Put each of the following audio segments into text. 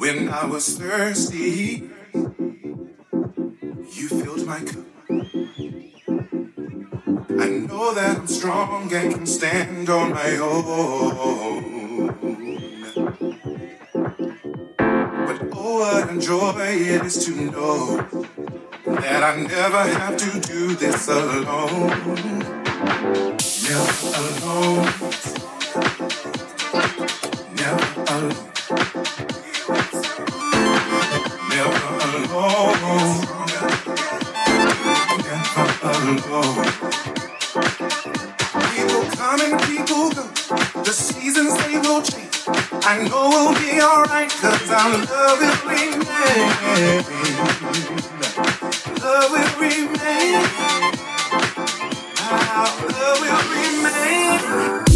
When I was thirsty, you filled my cup. I know that I'm strong and can stand on my own. But oh, what joy it is to know that I never have to do this alone. Never alone. People come and people go. The seasons they will change. I know we'll be alright, love will remain. Love will remain. Our love will remain.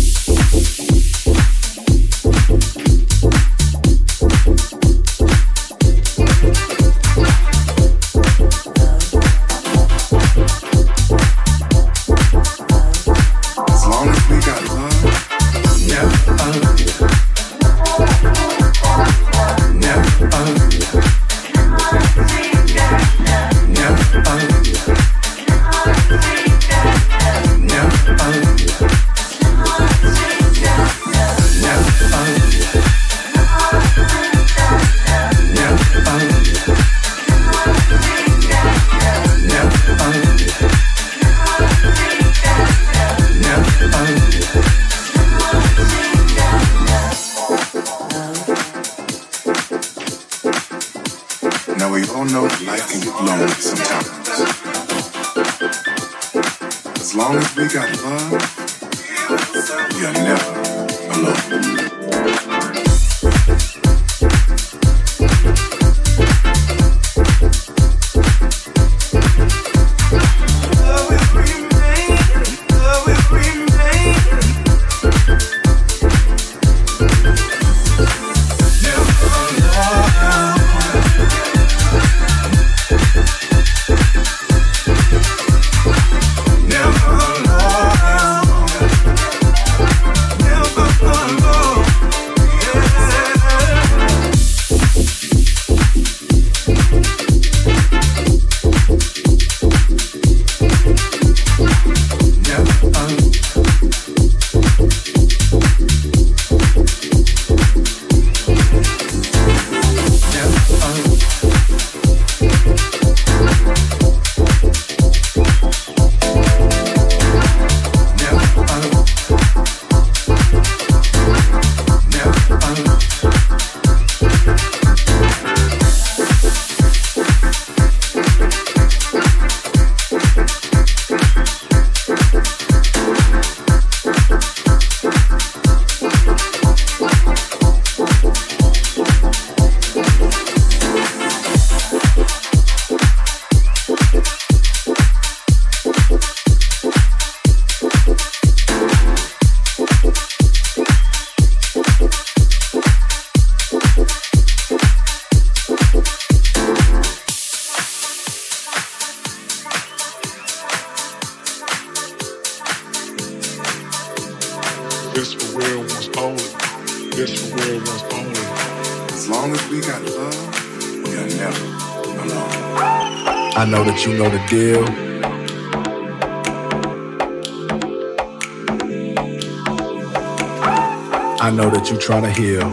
That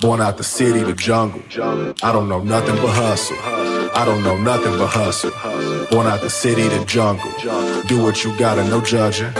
Born out the city, the jungle. I don't know nothing but hustle. I don't know nothing but hustle. Born out the city, the jungle. Do what you gotta, no judging.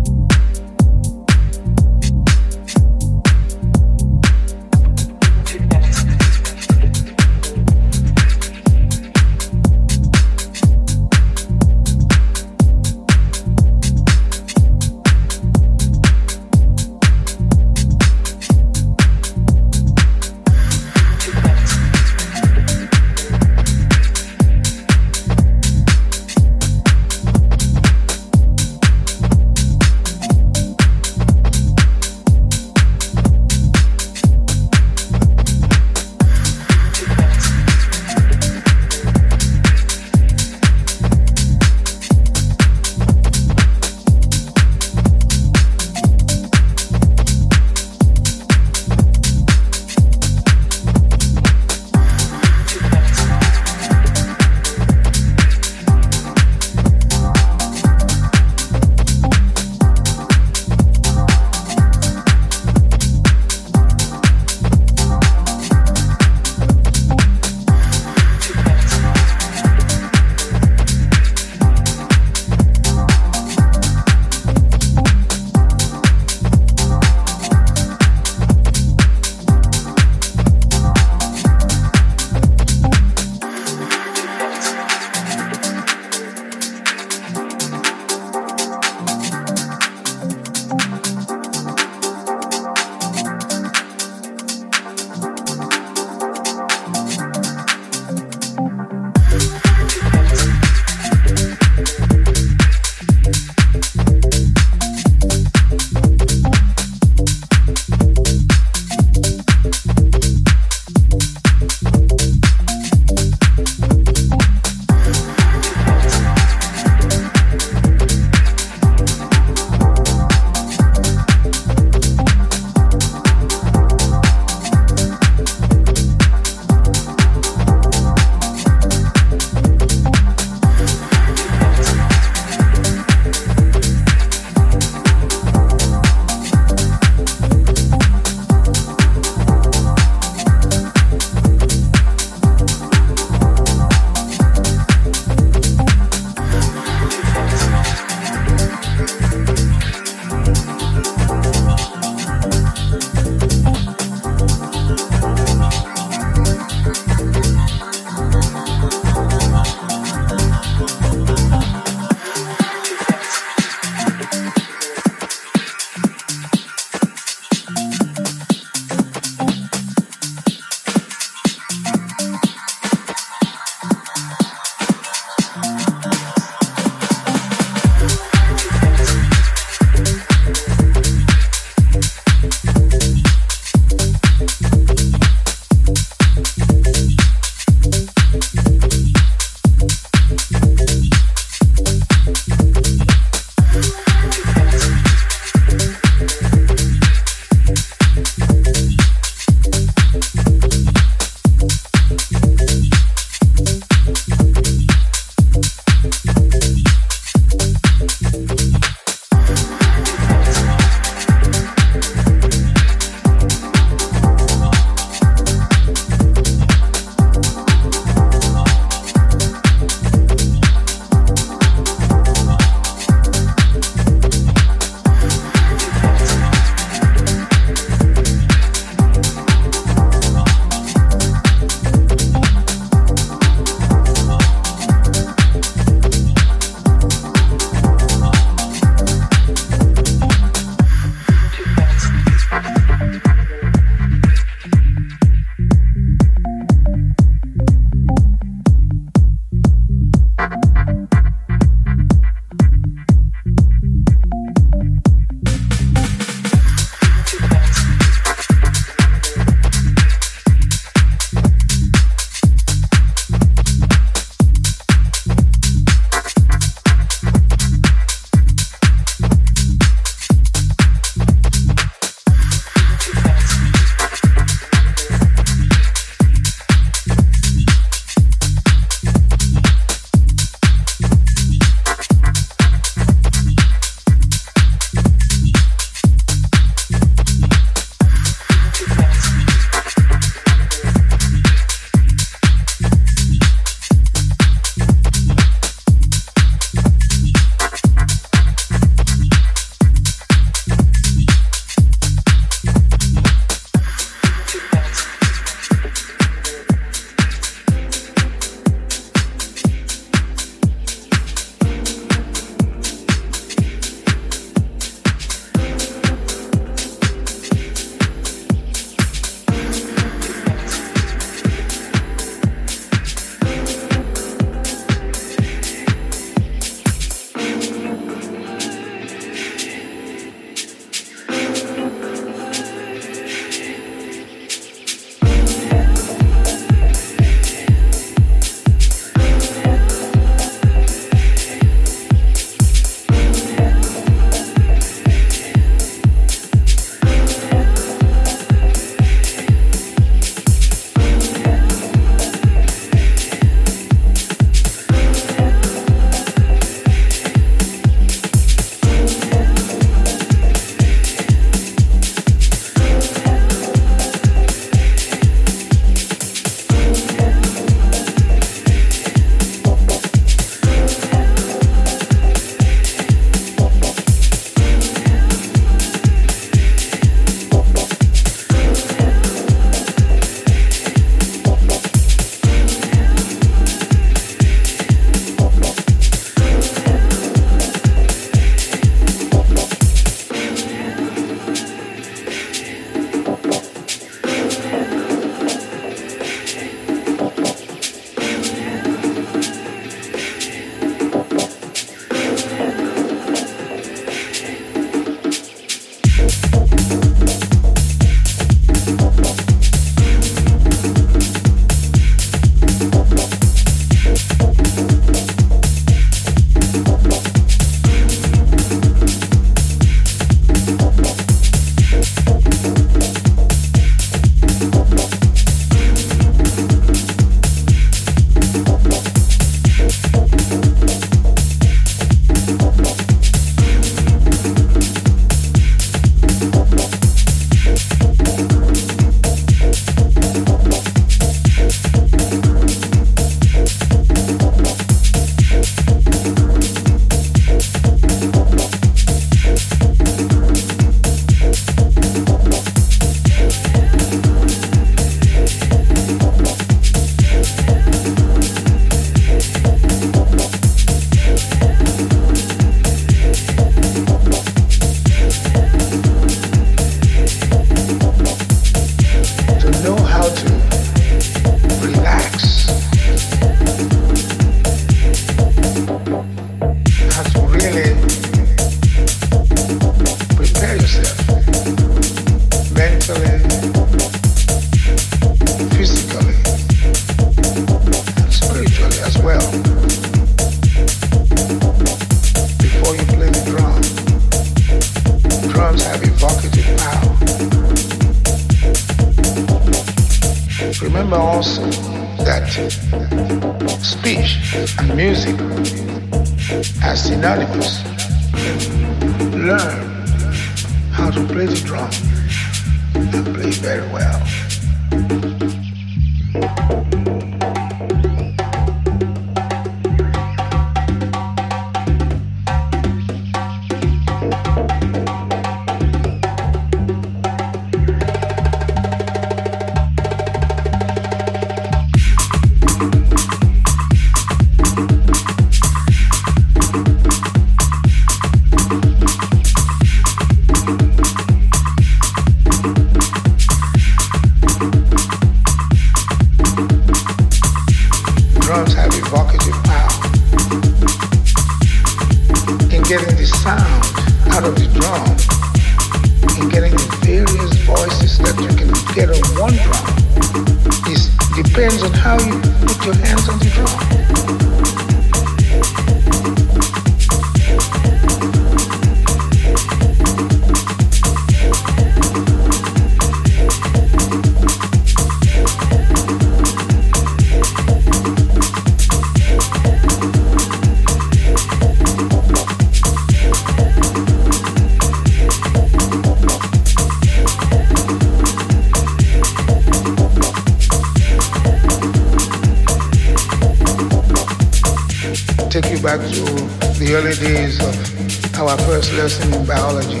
Lesson in biology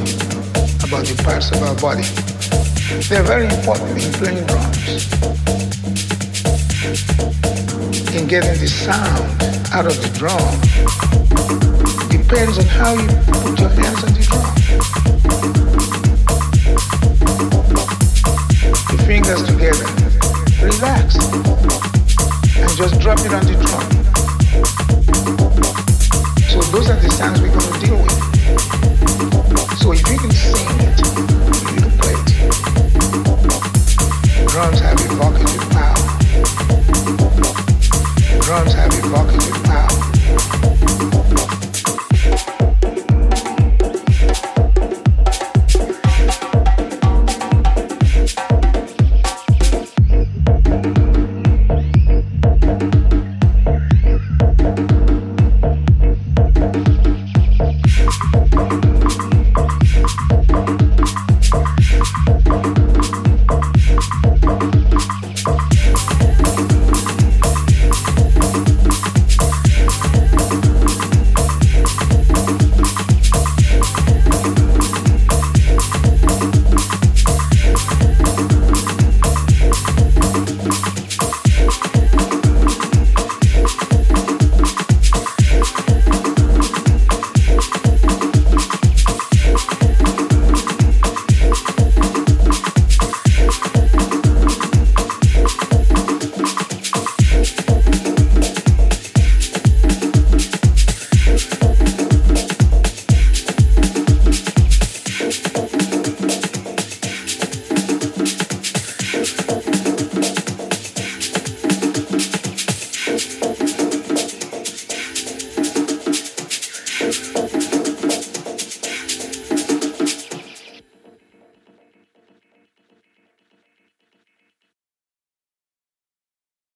about the parts of our body. They're very important in playing drums, in getting the sound out of the drum. Depends on how you put your hands on the drum. The fingers together, relax, and just drop it on the drum. Those are the sounds we're going to deal with. So if you can sing it, you can play it. Drums have evocative power. Drums have evocative power.